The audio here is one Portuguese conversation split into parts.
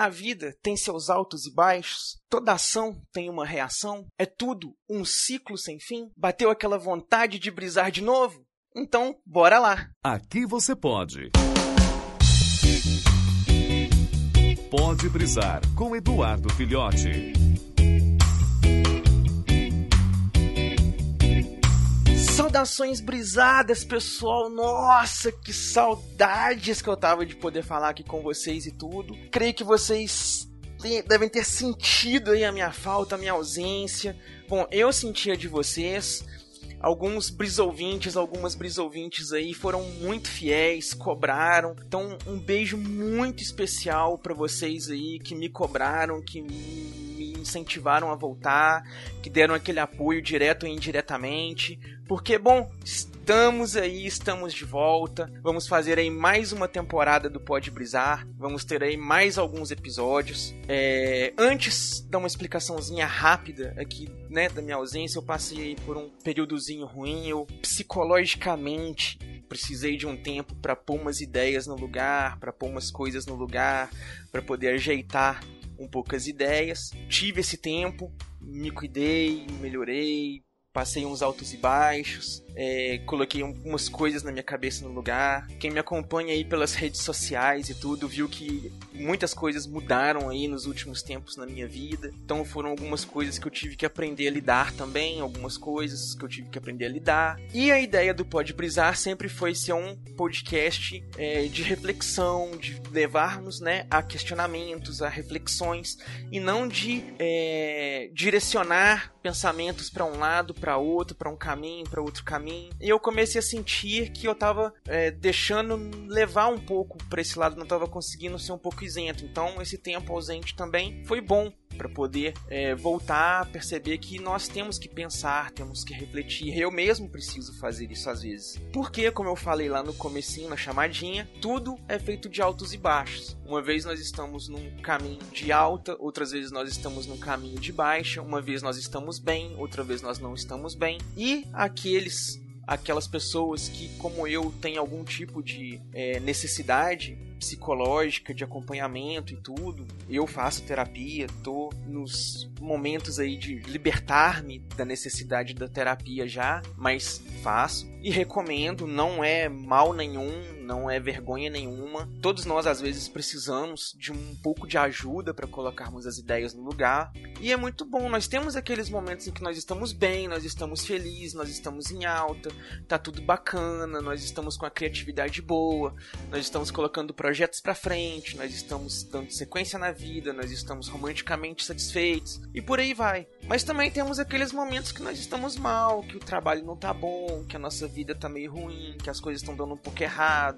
A vida tem seus altos e baixos, toda ação tem uma reação, é tudo um ciclo sem fim. Bateu aquela vontade de brisar de novo? Então, bora lá! Aqui você pode. Pode brisar com Eduardo Filhote. Saudações brisadas, pessoal. Nossa, que saudades que eu tava de poder falar aqui com vocês e tudo. Creio que vocês devem ter sentido aí a minha falta, a minha ausência. Bom, eu sentia de vocês. Alguns brisouvintes, algumas brisouvintes aí foram muito fiéis, cobraram. Então, um beijo muito especial para vocês aí que me cobraram, que incentivaram a voltar, que deram aquele apoio direto ou indiretamente. Porque, bom, estamos aí, estamos de volta. Vamos fazer aí mais uma temporada do Pode Brisar. Vamos ter aí mais alguns episódios. É... Antes, dar uma explicaçãozinha rápida aqui, né, da minha ausência. Eu passei por um períodozinho ruim. Eu, psicologicamente, precisei de um tempo para pôr umas ideias no lugar, para pôr umas coisas no lugar, para poder ajeitar um pouco as ideias. Tive esse tempo, me cuidei, melhorei, passei uns altos e baixos, é, coloquei algumas coisas na minha cabeça no lugar. Quem me acompanha aí pelas redes sociais e tudo viu que muitas coisas mudaram aí nos últimos tempos na minha vida. Então foram algumas coisas que eu tive que aprender a lidar também, algumas coisas que eu tive que aprender a lidar. E a ideia do Pode Brisar sempre foi ser um podcast é, de reflexão, de levarmos né, a questionamentos, a reflexões e não de é, direcionar pensamentos para um lado, outro, para um caminho, para outro caminho. E eu comecei a sentir que eu tava é, deixando levar um pouco para esse lado, não tava conseguindo ser um pouco isento. Então, esse tempo ausente também foi bom para poder é, voltar a perceber que nós temos que pensar, temos que refletir. Eu mesmo preciso fazer isso às vezes. Porque, como eu falei lá no comecinho, na chamadinha, tudo é feito de altos e baixos. Uma vez nós estamos num caminho de alta, outras vezes nós estamos num caminho de baixa, uma vez nós estamos bem, outra vez nós não estamos bem. E aqueles aquelas pessoas que, como eu, têm algum tipo de é, necessidade psicológica, de acompanhamento e tudo. Eu faço terapia, tô nos momentos aí de libertar-me da necessidade da terapia já, mas faço e recomendo, não é mal nenhum, não é vergonha nenhuma. Todos nós às vezes precisamos de um pouco de ajuda para colocarmos as ideias no lugar. E é muito bom, nós temos aqueles momentos em que nós estamos bem, nós estamos felizes, nós estamos em alta, tá tudo bacana, nós estamos com a criatividade boa, nós estamos colocando projetos para frente, nós estamos dando sequência na vida, nós estamos romanticamente satisfeitos e por aí vai. Mas também temos aqueles momentos que nós estamos mal, que o trabalho não tá bom, que a nossa vida tá meio ruim, que as coisas estão dando um pouco errado,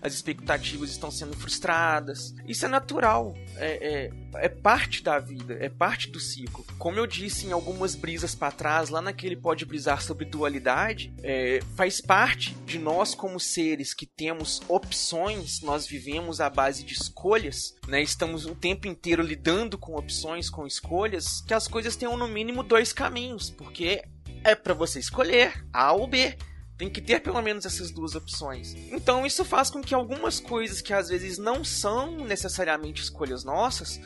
as expectativas estão sendo frustradas. Isso é natural, é, é, é parte da vida, é parte do ciclo. Como eu disse em algumas brisas para trás, lá naquele Pode Brisar sobre dualidade, é, faz parte de nós como seres que temos opções, nós vivemos à base de escolhas, né? estamos o tempo inteiro lidando com opções, com escolhas, que as coisas tenham no mínimo dois caminhos, porque é para você escolher A ou B. Tem que ter pelo menos essas duas opções. Então isso faz com que algumas coisas que às vezes não são necessariamente escolhas nossas,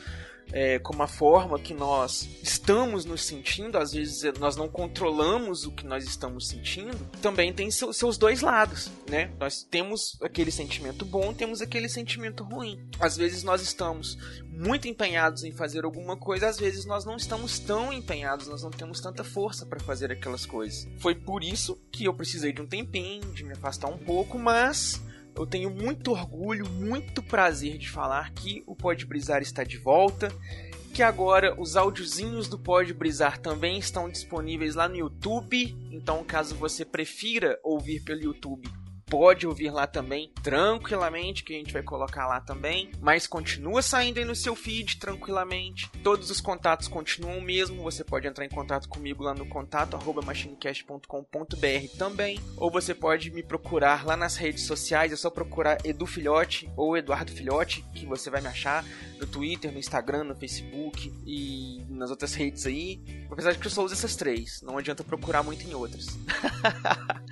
é, como a forma que nós estamos nos sentindo, às vezes é, nós não controlamos o que nós estamos sentindo, também tem seu, seus dois lados, né? Nós temos aquele sentimento bom, temos aquele sentimento ruim. Às vezes nós estamos muito empenhados em fazer alguma coisa, às vezes nós não estamos tão empenhados, nós não temos tanta força para fazer aquelas coisas. Foi por isso que eu precisei de um tempinho, de me afastar um pouco, mas eu tenho muito orgulho, muito prazer de falar que o Pode Brisar está de volta, que agora os áudiozinhos do Pode Brisar também estão disponíveis lá no YouTube, então caso você prefira ouvir pelo YouTube, pode ouvir lá também tranquilamente, que a gente vai colocar lá também. Mas continua saindo aí no seu feed tranquilamente. Todos os contatos continuam mesmo. Você pode entrar em contato comigo lá no contato machinecast.com.br também. Ou você pode me procurar lá nas redes sociais. É só procurar Edu Filhote ou Eduardo Filhote, que você vai me achar no Twitter, no Instagram, no Facebook e nas outras redes aí. Apesar de que eu só uso essas três, não adianta procurar muito em outras.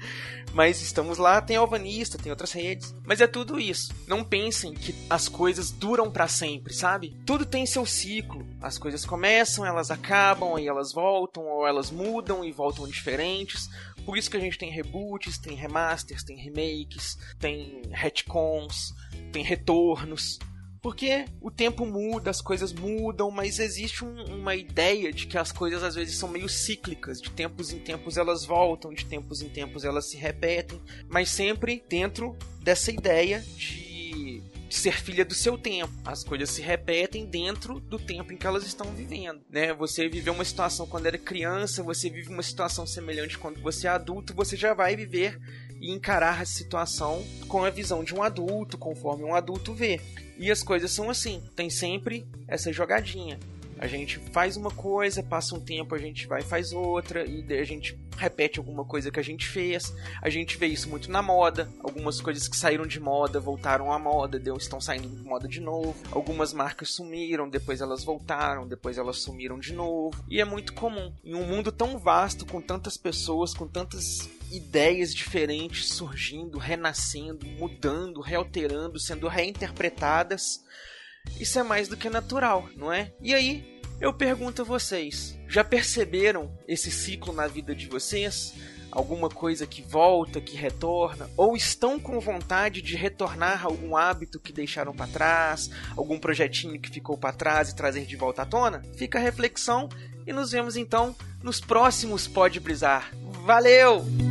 Mas estamos lá, tem Alvanista, tem outras redes. Mas é tudo isso. Não pensem que as coisas duram para sempre, sabe? Tudo tem seu ciclo. As coisas começam, elas acabam, aí elas voltam, ou elas mudam e voltam diferentes. Por isso que a gente tem reboots, tem remasters, tem remakes, tem retcons, tem retornos. Porque o tempo muda, as coisas mudam, mas existe um, uma ideia de que as coisas às vezes são meio cíclicas. De tempos em tempos elas voltam, de tempos em tempos elas se repetem, mas sempre dentro dessa ideia de ser filha do seu tempo. As coisas se repetem dentro do tempo em que elas estão vivendo, né? Você viveu uma situação quando era criança, você vive uma situação semelhante quando você é adulto, você já vai viver e encarar a situação com a visão de um adulto, conforme um adulto vê. E as coisas são assim, tem sempre essa jogadinha. A gente faz uma coisa, passa um tempo, a gente vai e faz outra, e a gente repete alguma coisa que a gente fez. A gente vê isso muito na moda. Algumas coisas que saíram de moda voltaram à moda, deu, estão saindo de moda de novo. Algumas marcas sumiram, depois elas voltaram, depois elas sumiram de novo. E é muito comum. Em um mundo tão vasto, com tantas pessoas, com tantas ideias diferentes surgindo, renascendo, mudando, realterando, sendo reinterpretadas. Isso é mais do que natural, não é? E aí, eu pergunto a vocês: já perceberam esse ciclo na vida de vocês? Alguma coisa que volta, que retorna? Ou estão com vontade de retornar algum hábito que deixaram para trás? Algum projetinho que ficou para trás e trazer de volta à tona? Fica a reflexão e nos vemos então nos próximos Pode Brisar. Valeu!